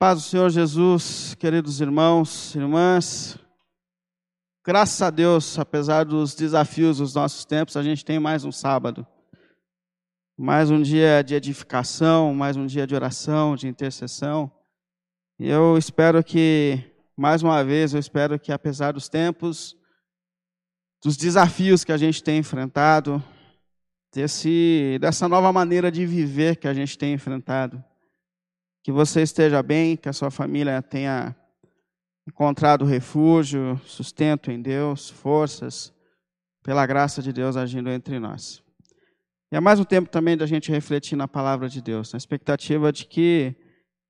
Paz do Senhor Jesus, queridos irmãos, irmãs. Graças a Deus, apesar dos desafios dos nossos tempos, a gente tem mais um sábado. Mais um dia de edificação, mais um dia de oração, de intercessão. E eu espero que, mais uma vez, eu espero que apesar dos tempos, dos desafios que a gente tem enfrentado, desse, dessa nova maneira de viver que a gente tem enfrentado, que você esteja bem, que a sua família tenha encontrado refúgio, sustento em Deus, forças, pela graça de Deus agindo entre nós. E é mais um tempo também da gente refletir na palavra de Deus, na expectativa de que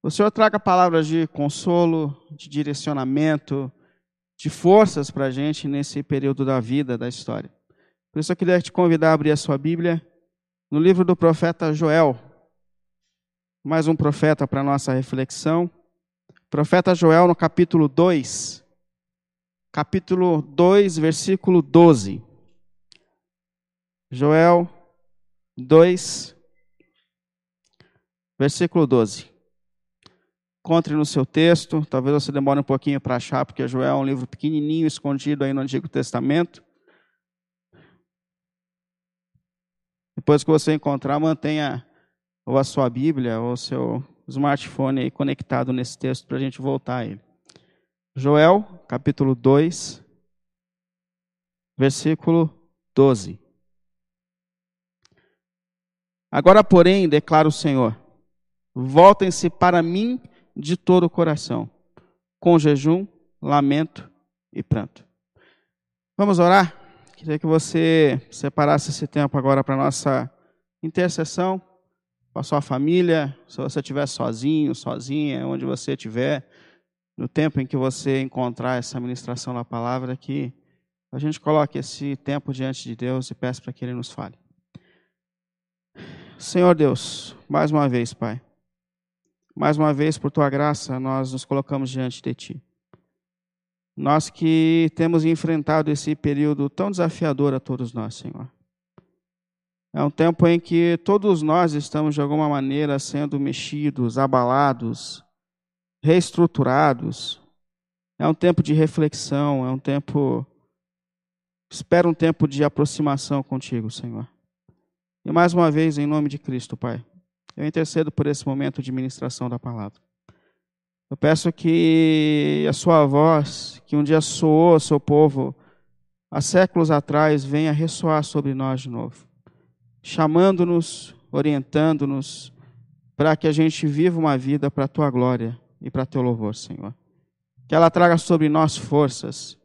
o Senhor traga palavras de consolo, de direcionamento, de forças para a gente nesse período da vida, da história. Por isso eu queria te convidar a abrir a sua Bíblia no livro do profeta Joel, mais um profeta para nossa reflexão. Profeta Joel no capítulo 2. Capítulo 2, versículo 12. Joel 2, versículo 12. Encontre no seu texto, talvez você demore um pouquinho para achar, porque Joel é um livro pequenininho, escondido aí no Antigo Testamento. Depois que você encontrar, mantenha ou a sua Bíblia, ou o seu smartphone aí conectado nesse texto para a gente voltar a ele. Joel, capítulo 2, versículo 12. Agora, porém, declara o Senhor: voltem-se para mim de todo o coração, com jejum, lamento e pranto. Vamos orar? Queria que você separasse esse tempo agora para nossa intercessão com a sua família, se você estiver sozinho, sozinha, onde você estiver, no tempo em que você encontrar essa ministração da palavra, que a gente coloque esse tempo diante de Deus e peça para que Ele nos fale. Senhor Deus, mais uma vez, Pai, mais uma vez, por Tua graça, nós nos colocamos diante de Ti. Nós que temos enfrentado esse período tão desafiador a todos nós, Senhor. É um tempo em que todos nós estamos, de alguma maneira, sendo mexidos, abalados, reestruturados. É um tempo de reflexão, é um tempo. Espero um tempo de aproximação contigo, Senhor. E mais uma vez, em nome de Cristo, Pai, eu intercedo por esse momento de ministração da palavra. Eu peço que a Sua voz, que um dia soou ao seu povo há séculos atrás, venha ressoar sobre nós de novo chamando-nos, orientando-nos, para que a gente viva uma vida para a tua glória e para teu louvor, Senhor. Que ela traga sobre nós forças,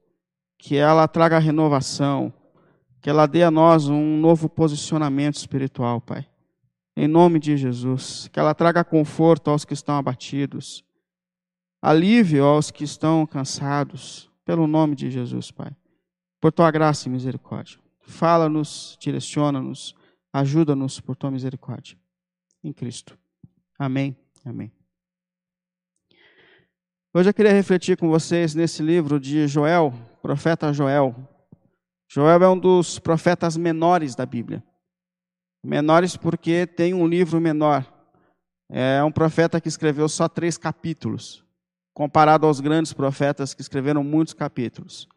que ela traga renovação, que ela dê a nós um novo posicionamento espiritual, Pai. Em nome de Jesus, que ela traga conforto aos que estão abatidos, alívio aos que estão cansados, pelo nome de Jesus, Pai. Por tua graça e misericórdia. Fala-nos, direciona-nos Ajuda-nos por tua misericórdia. Em Cristo. Amém. Amém. Hoje eu queria refletir com vocês nesse livro de Joel, profeta Joel. Joel é um dos profetas menores da Bíblia. Menores porque tem um livro menor. É um profeta que escreveu só três capítulos, comparado aos grandes profetas que escreveram muitos capítulos.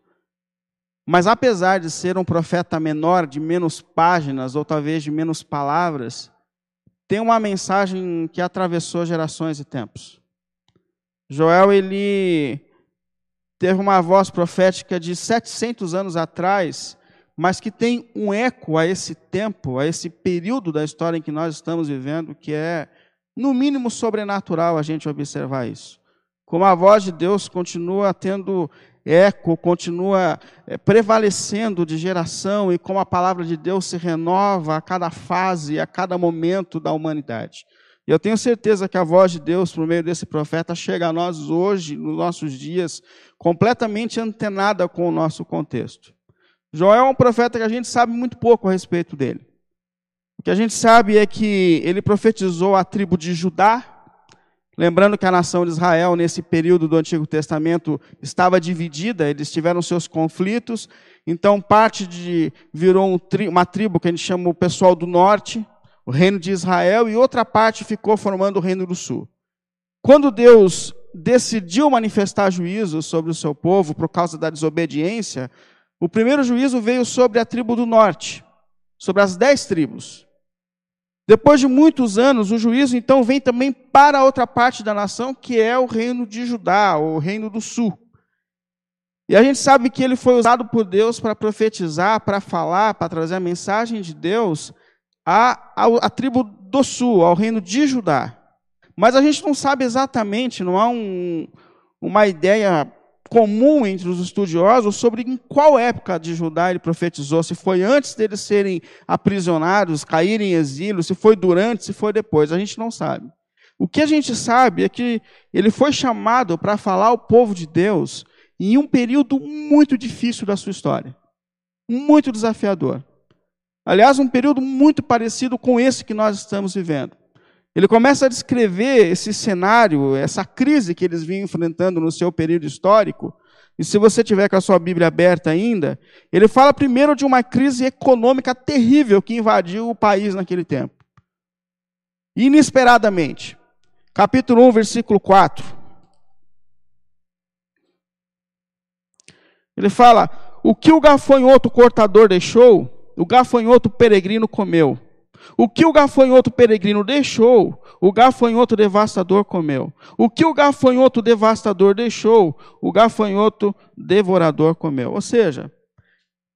Mas apesar de ser um profeta menor, de menos páginas, ou talvez de menos palavras, tem uma mensagem que atravessou gerações e tempos. Joel, ele teve uma voz profética de 700 anos atrás, mas que tem um eco a esse tempo, a esse período da história em que nós estamos vivendo, que é, no mínimo, sobrenatural a gente observar isso. Como a voz de Deus continua tendo eco continua é, prevalecendo de geração e como a palavra de Deus se renova a cada fase, a cada momento da humanidade. E eu tenho certeza que a voz de Deus, por meio desse profeta, chega a nós hoje, nos nossos dias, completamente antenada com o nosso contexto. Joel é um profeta que a gente sabe muito pouco a respeito dele. O que a gente sabe é que ele profetizou a tribo de Judá, Lembrando que a nação de Israel, nesse período do Antigo Testamento, estava dividida, eles tiveram seus conflitos, então parte de virou um tri, uma tribo que a gente chama o pessoal do norte, o reino de Israel, e outra parte ficou formando o reino do sul. quando Deus decidiu manifestar juízo sobre o seu povo por causa da desobediência, o primeiro juízo veio sobre a tribo do norte, sobre as dez tribos. Depois de muitos anos, o juízo então vem também para outra parte da nação, que é o reino de Judá, o reino do sul. E a gente sabe que ele foi usado por Deus para profetizar, para falar, para trazer a mensagem de Deus à, à, à, tribo do sul, ao reino de Judá. Mas a gente não sabe exatamente, não há um, uma ideia comum entre os estudiosos sobre em qual época de Judá ele profetizou, se foi antes deles serem aprisionados, caírem em exílio, se foi durante, se foi depois, a gente não sabe. O que a gente sabe é que ele foi chamado para falar ao povo de Deus em um período muito difícil da sua história, muito desafiador. Aliás, um período muito parecido com esse que nós estamos vivendo. Ele começa a descrever esse cenário, essa crise que eles vinham enfrentando no seu período histórico. E se você tiver com a sua Bíblia aberta ainda, ele fala primeiro de uma crise econômica terrível que invadiu o país naquele tempo. Inesperadamente. Capítulo 1, versículo 4. Ele fala: O que o gafanhoto cortador deixou, o gafanhoto peregrino comeu. O que o gafanhoto peregrino deixou, o gafanhoto devastador comeu. O que o gafanhoto devastador deixou, o gafanhoto devorador comeu. Ou seja,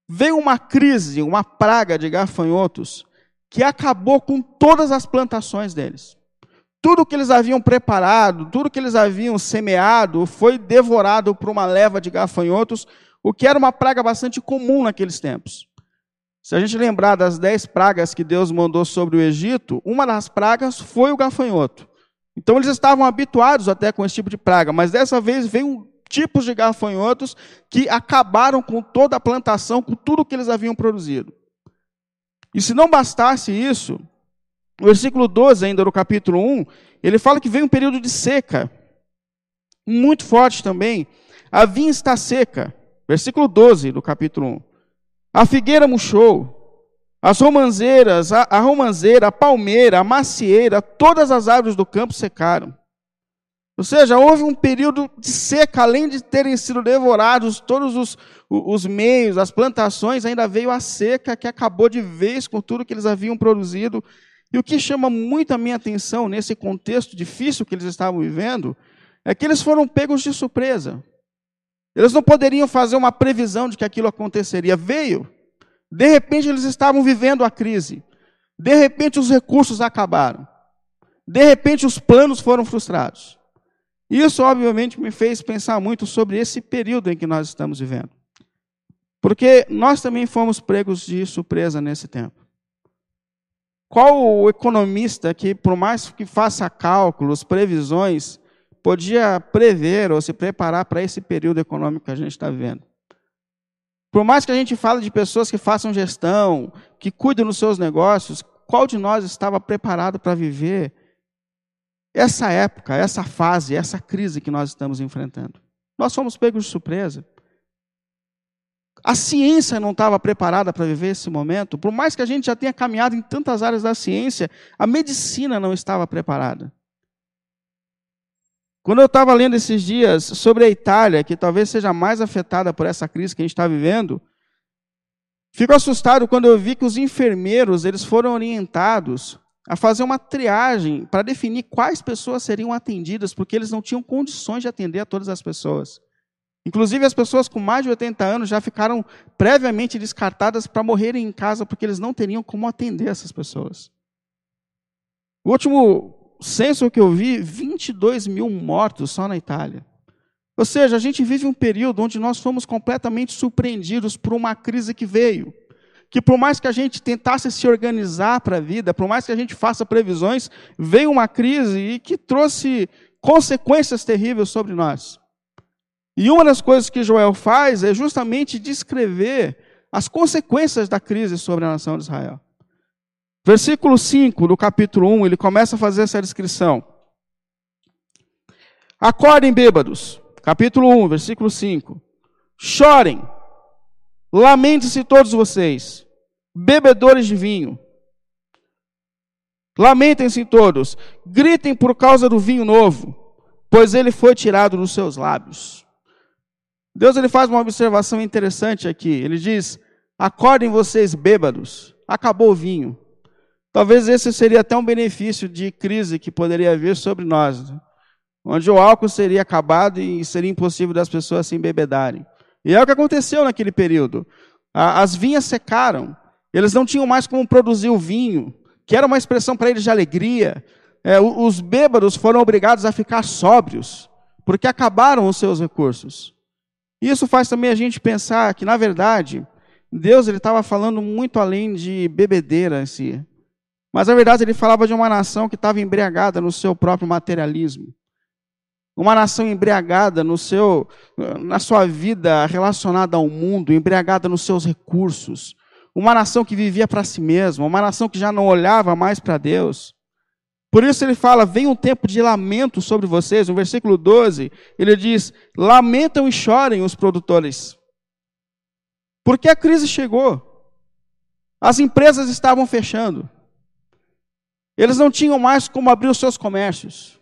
veio uma crise, uma praga de gafanhotos que acabou com todas as plantações deles. Tudo que eles haviam preparado, tudo que eles haviam semeado, foi devorado por uma leva de gafanhotos o que era uma praga bastante comum naqueles tempos. Se a gente lembrar das dez pragas que Deus mandou sobre o Egito, uma das pragas foi o gafanhoto. Então eles estavam habituados até com esse tipo de praga, mas dessa vez veio tipos de gafanhotos que acabaram com toda a plantação, com tudo que eles haviam produzido. E se não bastasse isso, no versículo 12 ainda do capítulo 1, ele fala que veio um período de seca, muito forte também. A vinha está seca. Versículo 12 do capítulo 1. A figueira murchou, as romanzeiras, a, a romanzeira, a palmeira, a macieira, todas as árvores do campo secaram. Ou seja, houve um período de seca, além de terem sido devorados todos os, os meios, as plantações, ainda veio a seca que acabou de vez com tudo que eles haviam produzido. E o que chama muito a minha atenção nesse contexto difícil que eles estavam vivendo é que eles foram pegos de surpresa. Eles não poderiam fazer uma previsão de que aquilo aconteceria. Veio. De repente eles estavam vivendo a crise. De repente os recursos acabaram. De repente os planos foram frustrados. Isso, obviamente, me fez pensar muito sobre esse período em que nós estamos vivendo. Porque nós também fomos pregos de surpresa nesse tempo. Qual o economista que, por mais que faça cálculos, previsões, podia prever ou se preparar para esse período econômico que a gente está vivendo. Por mais que a gente fale de pessoas que façam gestão, que cuidam dos seus negócios, qual de nós estava preparado para viver essa época, essa fase, essa crise que nós estamos enfrentando? Nós fomos pegos de surpresa. A ciência não estava preparada para viver esse momento. Por mais que a gente já tenha caminhado em tantas áreas da ciência, a medicina não estava preparada. Quando eu estava lendo esses dias sobre a Itália, que talvez seja mais afetada por essa crise que a gente está vivendo, fico assustado quando eu vi que os enfermeiros eles foram orientados a fazer uma triagem para definir quais pessoas seriam atendidas, porque eles não tinham condições de atender a todas as pessoas. Inclusive, as pessoas com mais de 80 anos já ficaram previamente descartadas para morrerem em casa, porque eles não teriam como atender essas pessoas. O último censo que eu vi, 22 mil mortos só na Itália. Ou seja, a gente vive um período onde nós fomos completamente surpreendidos por uma crise que veio. Que por mais que a gente tentasse se organizar para a vida, por mais que a gente faça previsões, veio uma crise e que trouxe consequências terríveis sobre nós. E uma das coisas que Joel faz é justamente descrever as consequências da crise sobre a nação de Israel. Versículo 5 do capítulo 1, ele começa a fazer essa descrição. Acordem bêbados. Capítulo 1, versículo 5. Chorem. Lamente-se todos vocês, bebedores de vinho. Lamentem-se todos. Gritem por causa do vinho novo. pois ele foi tirado dos seus lábios. Deus ele faz uma observação interessante aqui. Ele diz: Acordem vocês bêbados, acabou o vinho. Talvez esse seria até um benefício de crise que poderia vir sobre nós, né? onde o álcool seria acabado e seria impossível das pessoas se embebedarem. E é o que aconteceu naquele período. As vinhas secaram, eles não tinham mais como produzir o vinho, que era uma expressão para eles de alegria. É, os bêbados foram obrigados a ficar sóbrios, porque acabaram os seus recursos. Isso faz também a gente pensar que, na verdade, Deus estava falando muito além de bebedeira em si. Mas, na verdade, ele falava de uma nação que estava embriagada no seu próprio materialismo. Uma nação embriagada no seu, na sua vida relacionada ao mundo, embriagada nos seus recursos, uma nação que vivia para si mesma, uma nação que já não olhava mais para Deus. Por isso ele fala: vem um tempo de lamento sobre vocês. No versículo 12, ele diz: lamentam e chorem os produtores. Porque a crise chegou. As empresas estavam fechando. Eles não tinham mais como abrir os seus comércios.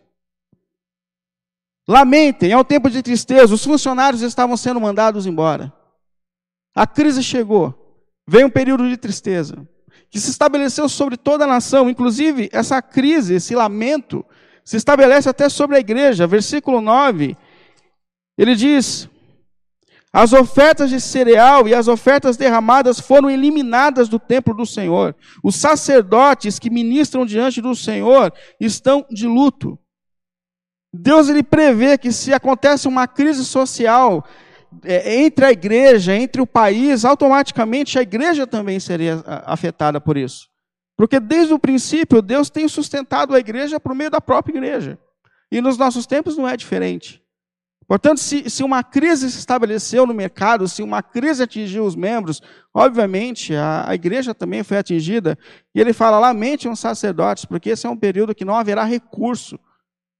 Lamentem, é um tempo de tristeza. Os funcionários estavam sendo mandados embora. A crise chegou. Veio um período de tristeza que se estabeleceu sobre toda a nação, inclusive essa crise, esse lamento, se estabelece até sobre a igreja. Versículo 9, ele diz: As ofertas de cereal e as ofertas derramadas foram eliminadas do templo do Senhor. Os sacerdotes que ministram diante do Senhor estão de luto. Deus ele prevê que se acontece uma crise social, é, entre a igreja, entre o país, automaticamente a igreja também seria afetada por isso. Porque desde o princípio, Deus tem sustentado a igreja por meio da própria igreja. E nos nossos tempos não é diferente. Portanto, se, se uma crise se estabeleceu no mercado, se uma crise atingiu os membros, obviamente a, a igreja também foi atingida. E ele fala: lamente os sacerdotes, porque esse é um período que não haverá recurso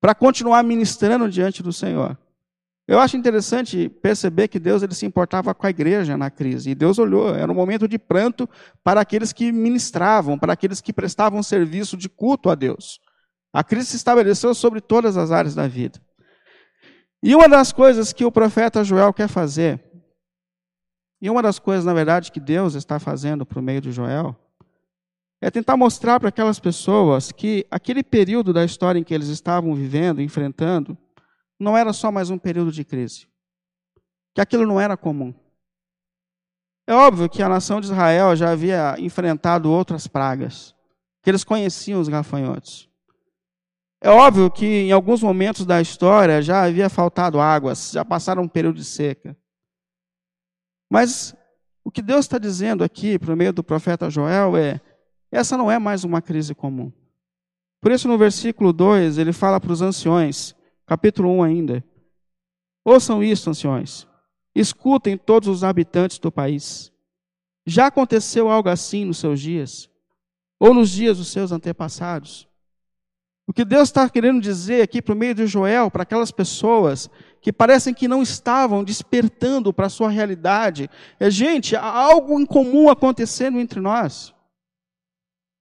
para continuar ministrando diante do Senhor. Eu acho interessante perceber que Deus ele se importava com a igreja na crise. E Deus olhou, era um momento de pranto para aqueles que ministravam, para aqueles que prestavam serviço de culto a Deus. A crise se estabeleceu sobre todas as áreas da vida. E uma das coisas que o profeta Joel quer fazer, e uma das coisas, na verdade, que Deus está fazendo por meio de Joel, é tentar mostrar para aquelas pessoas que aquele período da história em que eles estavam vivendo, enfrentando, não era só mais um período de crise. Que aquilo não era comum. É óbvio que a nação de Israel já havia enfrentado outras pragas, que eles conheciam os gafanhotos. É óbvio que em alguns momentos da história já havia faltado águas, já passaram um período de seca. Mas o que Deus está dizendo aqui, por meio do profeta Joel, é: essa não é mais uma crise comum. Por isso, no versículo 2, ele fala para os anciões: capítulo 1 ainda. Ouçam isso, anciões. Escutem todos os habitantes do país. Já aconteceu algo assim nos seus dias? Ou nos dias dos seus antepassados? O que Deus está querendo dizer aqui por meio de Joel, para aquelas pessoas que parecem que não estavam despertando para a sua realidade, é, gente, há algo incomum acontecendo entre nós.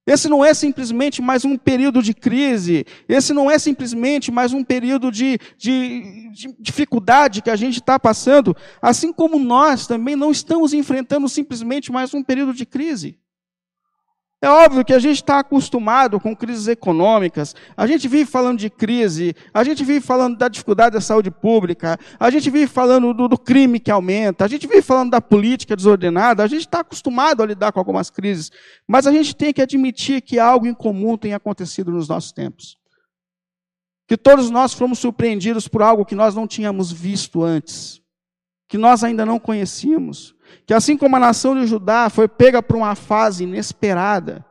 Esse não é simplesmente mais um período de crise, esse não é simplesmente mais um período de, de, de dificuldade que a gente está passando, assim como nós também não estamos enfrentando simplesmente mais um período de crise. É óbvio que a gente está acostumado com crises econômicas, a gente vive falando de crise, a gente vive falando da dificuldade da saúde pública, a gente vive falando do, do crime que aumenta, a gente vive falando da política desordenada, a gente está acostumado a lidar com algumas crises, mas a gente tem que admitir que algo em comum tem acontecido nos nossos tempos. Que todos nós fomos surpreendidos por algo que nós não tínhamos visto antes, que nós ainda não conhecíamos que assim como a nação de Judá foi pega por uma fase inesperada,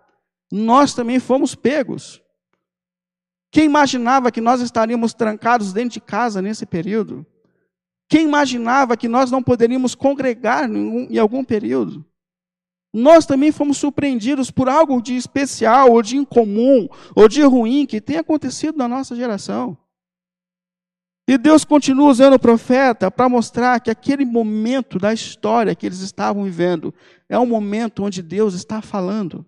nós também fomos pegos. Quem imaginava que nós estaríamos trancados dentro de casa nesse período? Quem imaginava que nós não poderíamos congregar em algum período? Nós também fomos surpreendidos por algo de especial, ou de incomum, ou de ruim que tem acontecido na nossa geração. E Deus continua usando o profeta para mostrar que aquele momento da história que eles estavam vivendo é um momento onde Deus está falando,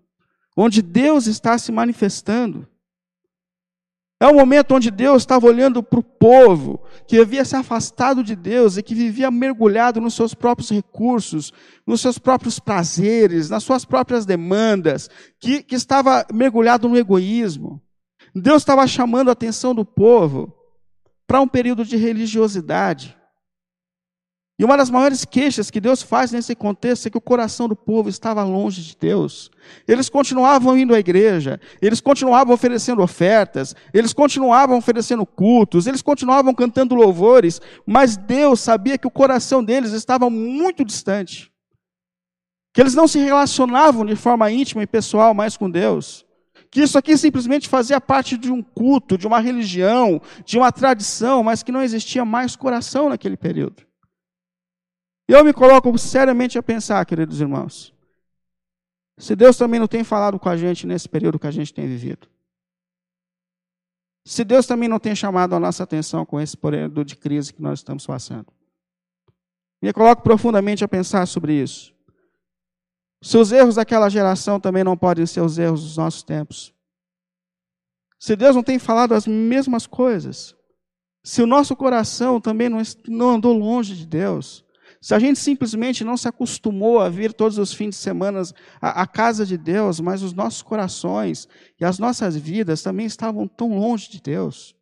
onde Deus está se manifestando. É um momento onde Deus estava olhando para o povo que havia se afastado de Deus e que vivia mergulhado nos seus próprios recursos, nos seus próprios prazeres, nas suas próprias demandas, que, que estava mergulhado no egoísmo. Deus estava chamando a atenção do povo para um período de religiosidade. E uma das maiores queixas que Deus faz nesse contexto é que o coração do povo estava longe de Deus. Eles continuavam indo à igreja, eles continuavam oferecendo ofertas, eles continuavam oferecendo cultos, eles continuavam cantando louvores, mas Deus sabia que o coração deles estava muito distante. Que eles não se relacionavam de forma íntima e pessoal mais com Deus. Que isso aqui simplesmente fazia parte de um culto, de uma religião, de uma tradição, mas que não existia mais coração naquele período. Eu me coloco seriamente a pensar, queridos irmãos, se Deus também não tem falado com a gente nesse período que a gente tem vivido. Se Deus também não tem chamado a nossa atenção com esse período de crise que nós estamos passando. Me coloco profundamente a pensar sobre isso. Se os erros daquela geração também não podem ser os erros dos nossos tempos. Se Deus não tem falado as mesmas coisas. Se o nosso coração também não, andou longe de Deus. Se a gente simplesmente não se acostumou a vir todos os fins de semana à casa de Deus, mas os nossos corações e as nossas vidas também estavam tão longe de Deus.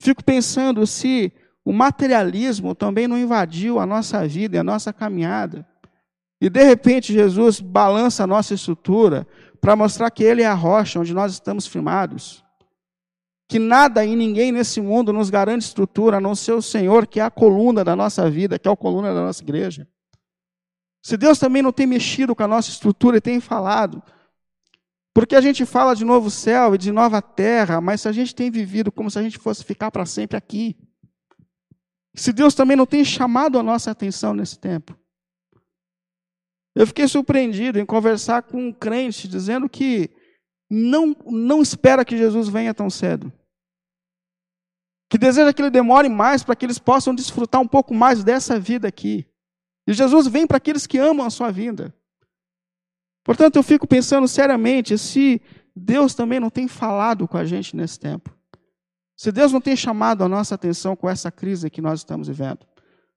Fico pensando se o materialismo também não invadiu a nossa vida e a nossa caminhada. E de repente Jesus balança a nossa estrutura para mostrar que Ele é a rocha onde nós estamos firmados que nada e ninguém nesse mundo nos garante estrutura, a não ser o Senhor, que é a coluna da nossa vida, que é a coluna da nossa igreja. Se Deus também não tem mexido com a nossa estrutura e tem falado, porque a gente fala de novo céu e de nova terra, mas se a gente tem vivido como se a gente fosse ficar para sempre aqui, se Deus também não tem chamado a nossa atenção nesse tempo. Eu fiquei surpreendido em conversar com um crente dizendo que não, não espera que Jesus venha tão cedo que deseja que ele demore mais para que eles possam desfrutar um pouco mais dessa vida aqui. E Jesus vem para aqueles que amam a sua vida. Portanto, eu fico pensando seriamente se Deus também não tem falado com a gente nesse tempo. Se Deus não tem chamado a nossa atenção com essa crise que nós estamos vivendo.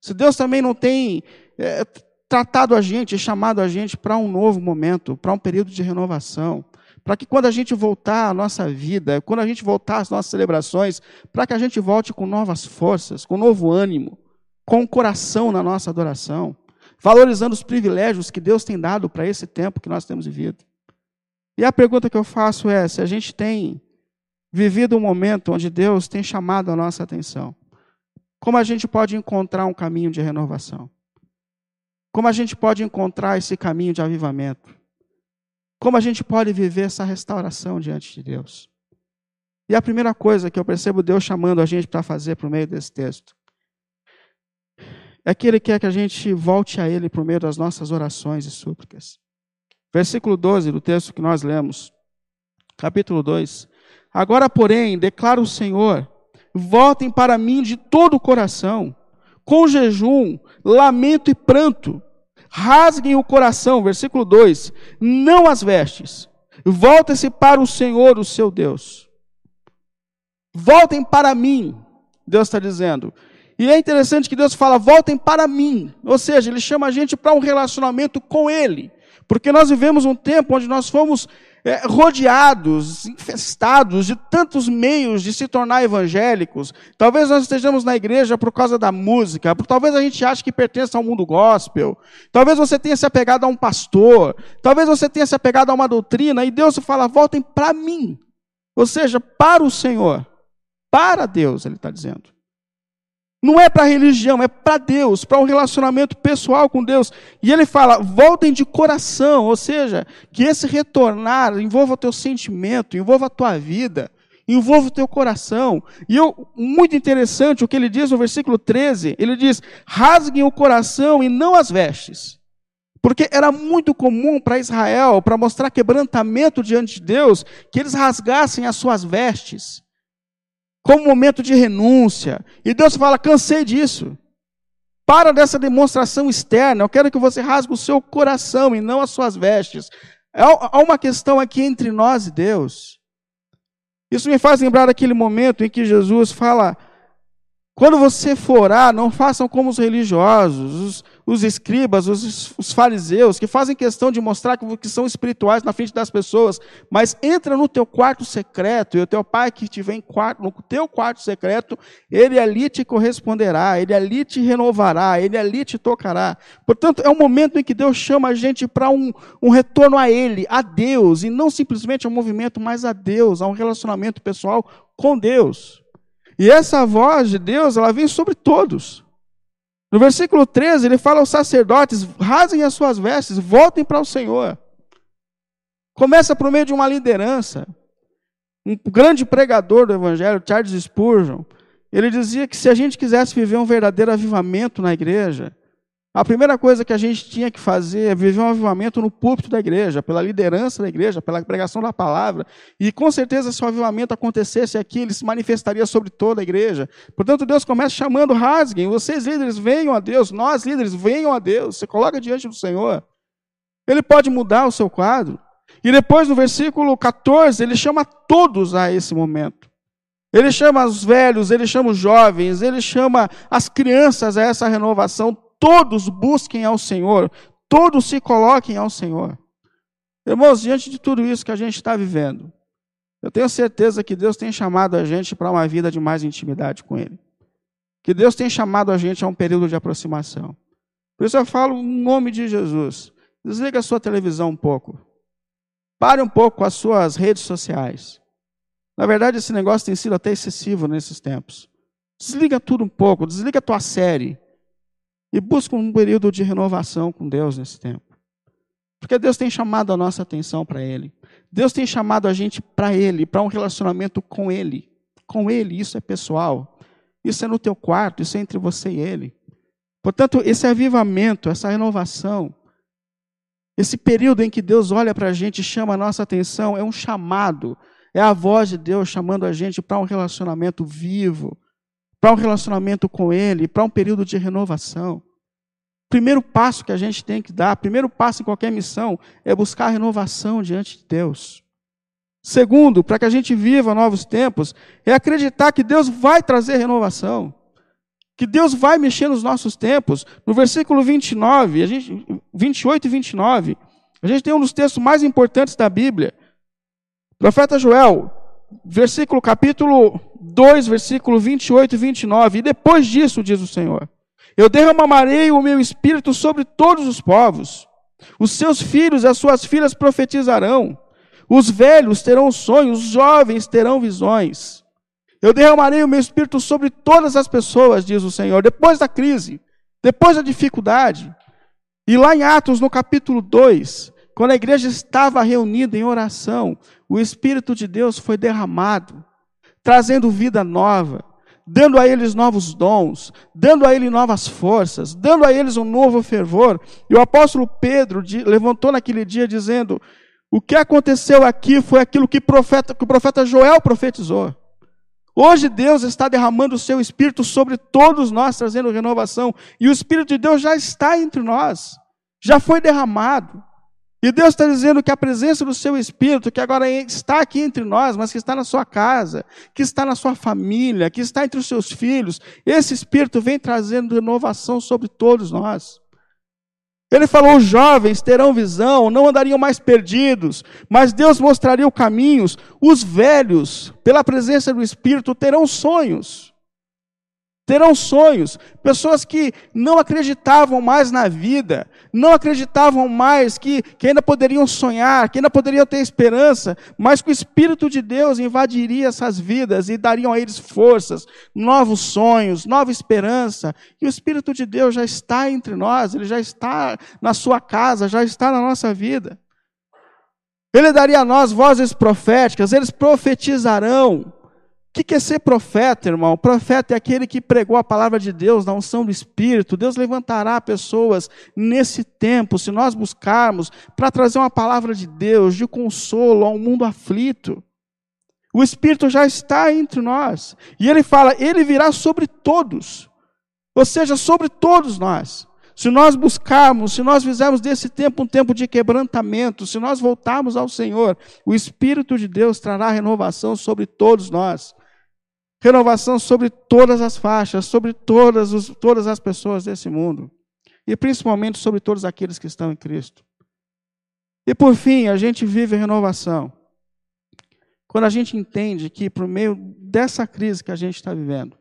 Se Deus também não tem é, tratado a gente, chamado a gente para um novo momento, para um período de renovação para que quando a gente voltar à nossa vida, quando a gente voltar às nossas celebrações, para que a gente volte com novas forças, com novo ânimo, com o coração na nossa adoração, valorizando os privilégios que Deus tem dado para esse tempo que nós temos vivido. E a pergunta que eu faço é: se a gente tem vivido um momento onde Deus tem chamado a nossa atenção, como a gente pode encontrar um caminho de renovação? Como a gente pode encontrar esse caminho de avivamento? Como a gente pode viver essa restauração diante de Deus? E a primeira coisa que eu percebo Deus chamando a gente para fazer por meio desse texto é que Ele quer que a gente volte a Ele por meio das nossas orações e súplicas. Versículo 12 do texto que nós lemos, capítulo 2. Agora, porém, declara o Senhor: voltem para mim de todo o coração, com jejum, lamento e pranto rasguem o coração, versículo 2, não as vestes. Voltem-se para o Senhor, o seu Deus. Voltem para mim, Deus está dizendo. E é interessante que Deus fala: voltem para mim. Ou seja, Ele chama a gente para um relacionamento com Ele. Porque nós vivemos um tempo onde nós fomos é, rodeados, infestados de tantos meios de se tornar evangélicos. Talvez nós estejamos na igreja por causa da música, talvez a gente ache que pertence ao mundo gospel, talvez você tenha se apegado a um pastor, talvez você tenha se apegado a uma doutrina, e Deus fala: voltem para mim, ou seja, para o Senhor, para Deus, Ele está dizendo. Não é para religião, é para Deus, para um relacionamento pessoal com Deus. E ele fala: voltem de coração, ou seja, que esse retornar envolva o teu sentimento, envolva a tua vida, envolva o teu coração. E eu, muito interessante o que ele diz no versículo 13: ele diz: rasguem o coração e não as vestes. Porque era muito comum para Israel, para mostrar quebrantamento diante de Deus, que eles rasgassem as suas vestes como momento de renúncia. E Deus fala: cansei disso. Para dessa demonstração externa. Eu quero que você rasgue o seu coração e não as suas vestes. Há uma questão aqui entre nós e Deus. Isso me faz lembrar daquele momento em que Jesus fala quando você for não façam como os religiosos, os, os escribas, os, os, fariseus, que fazem questão de mostrar que, que, são espirituais na frente das pessoas, mas entra no teu quarto secreto, e o teu pai que estiver em quarto, no teu quarto secreto, ele ali te corresponderá, ele ali te renovará, ele ali te tocará. Portanto, é um momento em que Deus chama a gente para um, um retorno a Ele, a Deus, e não simplesmente a um movimento, mas a Deus, a um relacionamento pessoal com Deus. E essa voz de Deus, ela vem sobre todos. No versículo 13, ele fala aos sacerdotes: rasem as suas vestes, voltem para o Senhor. Começa por meio de uma liderança. Um grande pregador do Evangelho, Charles Spurgeon, ele dizia que se a gente quisesse viver um verdadeiro avivamento na igreja, a primeira coisa que a gente tinha que fazer é viver um avivamento no púlpito da igreja, pela liderança da igreja, pela pregação da palavra. E com certeza, se o avivamento acontecesse aqui, ele se manifestaria sobre toda a igreja. Portanto, Deus começa chamando, rasguem. Vocês líderes, venham a Deus. Nós líderes, venham a Deus. Você coloca diante do Senhor. Ele pode mudar o seu quadro. E depois, no versículo 14, ele chama todos a esse momento. Ele chama os velhos, ele chama os jovens, ele chama as crianças a essa renovação todos busquem ao Senhor, todos se coloquem ao Senhor. Irmãos, diante de tudo isso que a gente está vivendo, eu tenho certeza que Deus tem chamado a gente para uma vida de mais intimidade com Ele. Que Deus tem chamado a gente a um período de aproximação. Por isso eu falo em nome de Jesus. Desliga a sua televisão um pouco. Pare um pouco com as suas redes sociais. Na verdade, esse negócio tem sido até excessivo nesses tempos. Desliga tudo um pouco, desliga a tua série. E busca um período de renovação com Deus nesse tempo. Porque Deus tem chamado a nossa atenção para Ele. Deus tem chamado a gente para Ele, para um relacionamento com Ele. Com Ele, isso é pessoal. Isso é no teu quarto, isso é entre você e Ele. Portanto, esse avivamento, essa renovação, esse período em que Deus olha para a gente e chama a nossa atenção, é um chamado. É a voz de Deus chamando a gente para um relacionamento vivo, para um relacionamento com Ele, para um período de renovação. Primeiro passo que a gente tem que dar, primeiro passo em qualquer missão, é buscar renovação diante de Deus. Segundo, para que a gente viva novos tempos, é acreditar que Deus vai trazer renovação. Que Deus vai mexer nos nossos tempos. No versículo 29, a gente, 28 e 29, a gente tem um dos textos mais importantes da Bíblia. O profeta Joel, versículo, capítulo 2, versículo 28 e 29. E depois disso, diz o Senhor, eu derramarei o meu espírito sobre todos os povos. Os seus filhos e as suas filhas profetizarão. Os velhos terão sonhos, os jovens terão visões. Eu derramarei o meu espírito sobre todas as pessoas, diz o Senhor, depois da crise, depois da dificuldade. E lá em Atos, no capítulo 2, quando a igreja estava reunida em oração, o Espírito de Deus foi derramado, trazendo vida nova, dando a eles novos dons, dando a eles novas forças, dando a eles um novo fervor. E o apóstolo Pedro levantou naquele dia dizendo: O que aconteceu aqui foi aquilo que, profeta, que o profeta Joel profetizou. Hoje Deus está derramando o seu Espírito sobre todos nós, trazendo renovação, e o Espírito de Deus já está entre nós, já foi derramado. E Deus está dizendo que a presença do seu Espírito, que agora está aqui entre nós, mas que está na sua casa, que está na sua família, que está entre os seus filhos, esse Espírito vem trazendo renovação sobre todos nós. Ele falou: os jovens terão visão, não andariam mais perdidos, mas Deus mostraria os caminhos. Os velhos, pela presença do Espírito, terão sonhos terão sonhos. Pessoas que não acreditavam mais na vida, não acreditavam mais que, que ainda poderiam sonhar, que ainda poderiam ter esperança, mas que o Espírito de Deus invadiria essas vidas e dariam a eles forças, novos sonhos, nova esperança. E o Espírito de Deus já está entre nós, ele já está na sua casa, já está na nossa vida. Ele daria a nós vozes proféticas, eles profetizarão. O que é ser profeta, irmão? profeta é aquele que pregou a palavra de Deus na unção do Espírito. Deus levantará pessoas nesse tempo, se nós buscarmos, para trazer uma palavra de Deus, de consolo a um mundo aflito. O Espírito já está entre nós. E ele fala, ele virá sobre todos. Ou seja, sobre todos nós Se nós buscarmos, se nós fizermos desse tempo um tempo de quebrantamento, se nós voltarmos ao Senhor, o Espírito de Deus trará renovação sobre todos nós. Renovação sobre todas as faixas, sobre todas, os, todas as pessoas desse mundo. E principalmente sobre todos aqueles que estão em Cristo. E por fim, a gente vive renovação. Quando a gente entende que, por meio dessa crise que a gente está vivendo,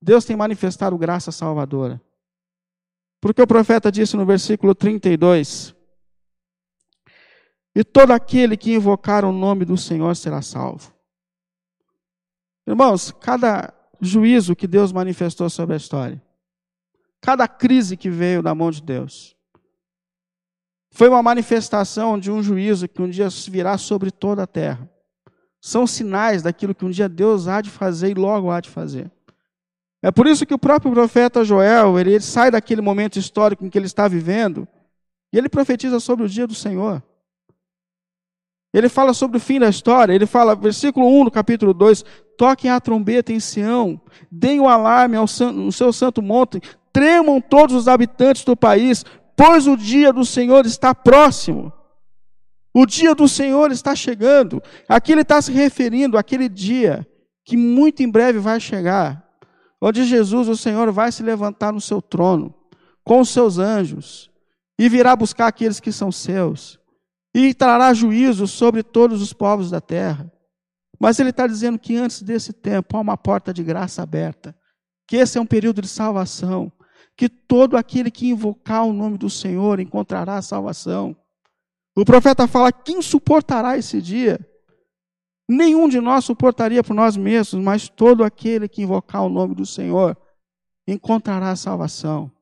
Deus tem manifestado graça salvadora. Porque o profeta disse no versículo 32: E todo aquele que invocar o nome do Senhor será salvo. Irmãos, cada juízo que Deus manifestou sobre a história, cada crise que veio da mão de Deus, foi uma manifestação de um juízo que um dia virá sobre toda a terra. São sinais daquilo que um dia Deus há de fazer e logo há de fazer. É por isso que o próprio profeta Joel, ele, ele sai daquele momento histórico em que ele está vivendo, e ele profetiza sobre o dia do Senhor. Ele fala sobre o fim da história, ele fala, versículo 1 do capítulo 2: toquem a trombeta em Sião, deem o alarme ao no seu santo monte, tremam todos os habitantes do país, pois o dia do Senhor está próximo. O dia do Senhor está chegando. Aqui ele está se referindo àquele dia que muito em breve vai chegar, onde Jesus, o Senhor, vai se levantar no seu trono, com os seus anjos, e virá buscar aqueles que são seus, e trará juízo sobre todos os povos da terra. Mas ele está dizendo que antes desse tempo há uma porta de graça aberta, que esse é um período de salvação, que todo aquele que invocar o nome do Senhor encontrará salvação. O profeta fala: quem suportará esse dia? Nenhum de nós suportaria por nós mesmos, mas todo aquele que invocar o nome do Senhor encontrará salvação.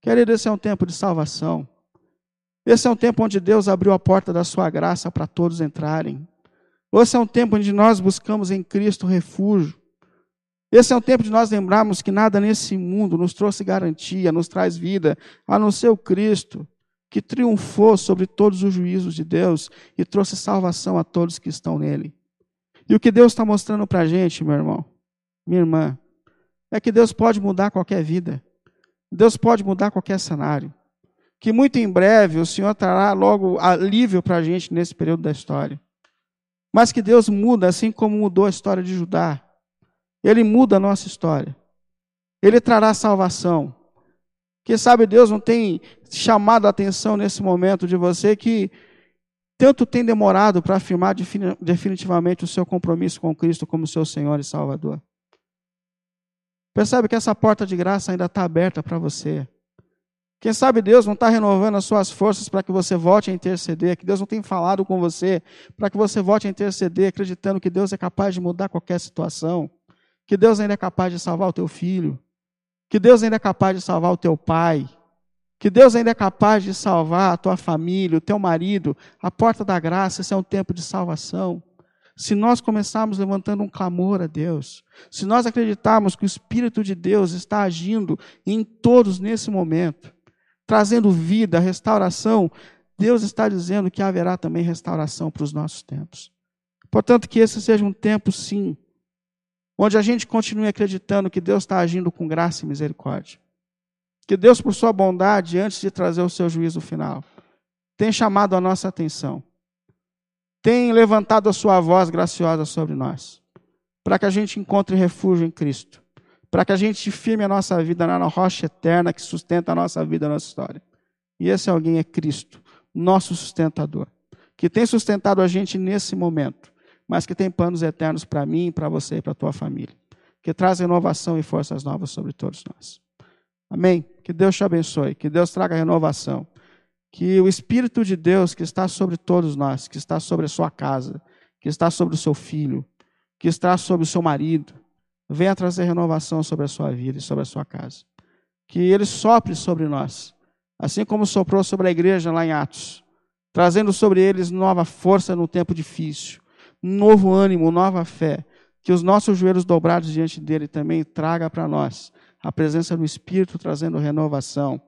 Querido, esse é um tempo de salvação. Esse é um tempo onde Deus abriu a porta da sua graça para todos entrarem. Esse é um tempo onde nós buscamos em Cristo refúgio. Esse é um tempo de nós lembrarmos que nada nesse mundo nos trouxe garantia, nos traz vida, a não ser o Cristo, que triunfou sobre todos os juízos de Deus e trouxe salvação a todos que estão nele. E o que Deus está mostrando para a gente, meu irmão, minha irmã, é que Deus pode mudar qualquer vida. Deus pode mudar qualquer cenário. Que muito em breve o Senhor trará logo alívio para a gente nesse período da história. Mas que Deus muda assim como mudou a história de Judá. Ele muda a nossa história. Ele trará salvação. Quem sabe Deus não tem chamado a atenção nesse momento de você que tanto tem demorado para afirmar definitivamente o seu compromisso com Cristo como seu Senhor e Salvador. Percebe que essa porta de graça ainda está aberta para você. Quem sabe Deus não está renovando as suas forças para que você volte a interceder, que Deus não tem falado com você para que você volte a interceder, acreditando que Deus é capaz de mudar qualquer situação que Deus ainda é capaz de salvar o teu filho, que Deus ainda é capaz de salvar o teu pai, que Deus ainda é capaz de salvar a tua família, o teu marido, a porta da graça, esse é um tempo de salvação. Se nós começarmos levantando um clamor a Deus, se nós acreditarmos que o Espírito de Deus está agindo em todos nesse momento, trazendo vida, restauração, Deus está dizendo que haverá também restauração para os nossos tempos. Portanto, que esse seja um tempo, sim, onde a gente continue acreditando que Deus está agindo com graça e misericórdia. Que Deus, por sua bondade, antes de trazer o seu juízo final, tem chamado a nossa atenção, tem levantado a sua voz graciosa sobre nós, para que a gente encontre refúgio em Cristo, para que a gente firme a nossa vida na rocha eterna que sustenta a nossa vida, a nossa história. E esse alguém é Cristo, nosso sustentador, que tem sustentado a gente nesse momento mas que tem planos eternos para mim, para você e para a tua família. Que traz renovação e forças novas sobre todos nós. Amém? Que Deus te abençoe, que Deus traga renovação. Que o Espírito de Deus que está sobre todos nós, que está sobre a sua casa, que está sobre o seu filho, que está sobre o seu marido, venha trazer renovação sobre a sua vida e sobre a sua casa. Que ele sopre sobre nós, assim como soprou sobre a igreja lá em Atos, trazendo sobre eles nova força no tempo difícil, novo ânimo, nova fé. Que os nossos joelhos dobrados diante dele também traga para nós a presença do Espírito trazendo renovação,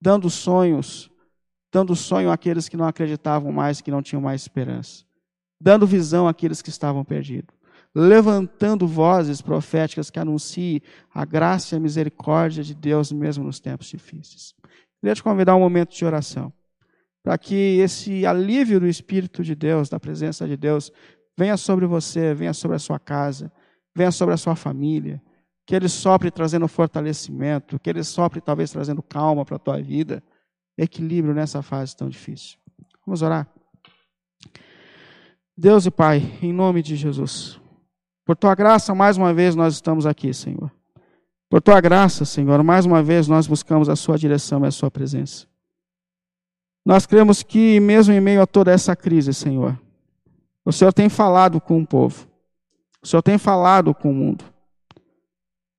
dando sonhos, dando sonho àqueles que não acreditavam mais, que não tinham mais esperança, dando visão àqueles que estavam perdidos, levantando vozes proféticas que anunciem a graça e a misericórdia de Deus mesmo nos tempos difíceis. Queria te convidar a um momento de oração, para que esse alívio do Espírito de Deus, da presença de Deus, venha sobre você, venha sobre a sua casa, venha sobre a sua família, que Ele sopre trazendo fortalecimento, que Ele sopre talvez trazendo calma para a tua vida, equilíbrio nessa fase tão difícil. Vamos orar? Deus e Pai, em nome de Jesus, por tua graça, mais uma vez nós estamos aqui, Senhor. Por tua graça, Senhor, mais uma vez nós buscamos a Sua direção e a Sua presença. Nós cremos que, mesmo em meio a toda essa crise, Senhor, o Senhor tem falado com o povo, o Senhor tem falado com o mundo.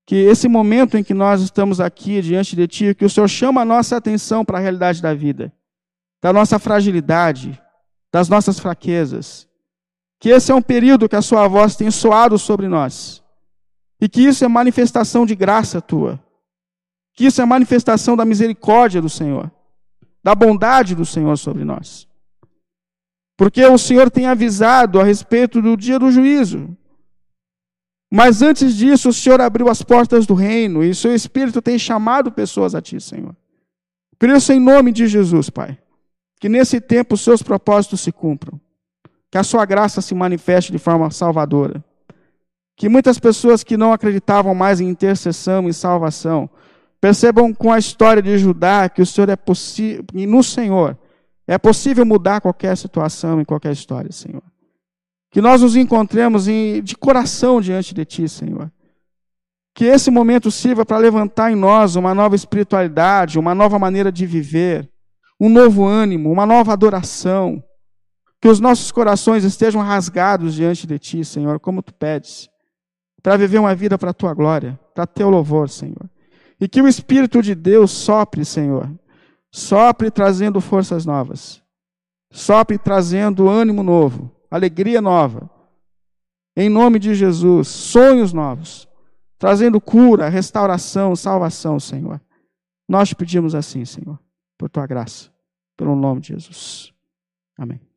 Que esse momento em que nós estamos aqui diante de Ti, que o Senhor chama a nossa atenção para a realidade da vida, da nossa fragilidade, das nossas fraquezas, que esse é um período que a Sua voz tem soado sobre nós. E que isso é manifestação de graça tua. Que isso é manifestação da misericórdia do Senhor. Da bondade do Senhor sobre nós. Porque o Senhor tem avisado a respeito do dia do juízo. Mas antes disso, o Senhor abriu as portas do reino e o seu Espírito tem chamado pessoas a Ti, Senhor. Por isso, em nome de Jesus, Pai, que nesse tempo os seus propósitos se cumpram que a sua graça se manifeste de forma salvadora. Que muitas pessoas que não acreditavam mais em intercessão e salvação percebam com a história de Judá que o Senhor é possível, e no Senhor é possível mudar qualquer situação e qualquer história, Senhor. Que nós nos encontremos em, de coração diante de Ti, Senhor. Que esse momento sirva para levantar em nós uma nova espiritualidade, uma nova maneira de viver, um novo ânimo, uma nova adoração que os nossos corações estejam rasgados diante de Ti, Senhor, como Tu pedes, para viver uma vida para a Tua glória, para Teu louvor, Senhor. E que o Espírito de Deus sopre, Senhor, sopre trazendo forças novas, sopre trazendo ânimo novo, alegria nova. Em nome de Jesus, sonhos novos, trazendo cura, restauração, salvação, Senhor. Nós te pedimos assim, Senhor, por tua graça, pelo nome de Jesus. Amém.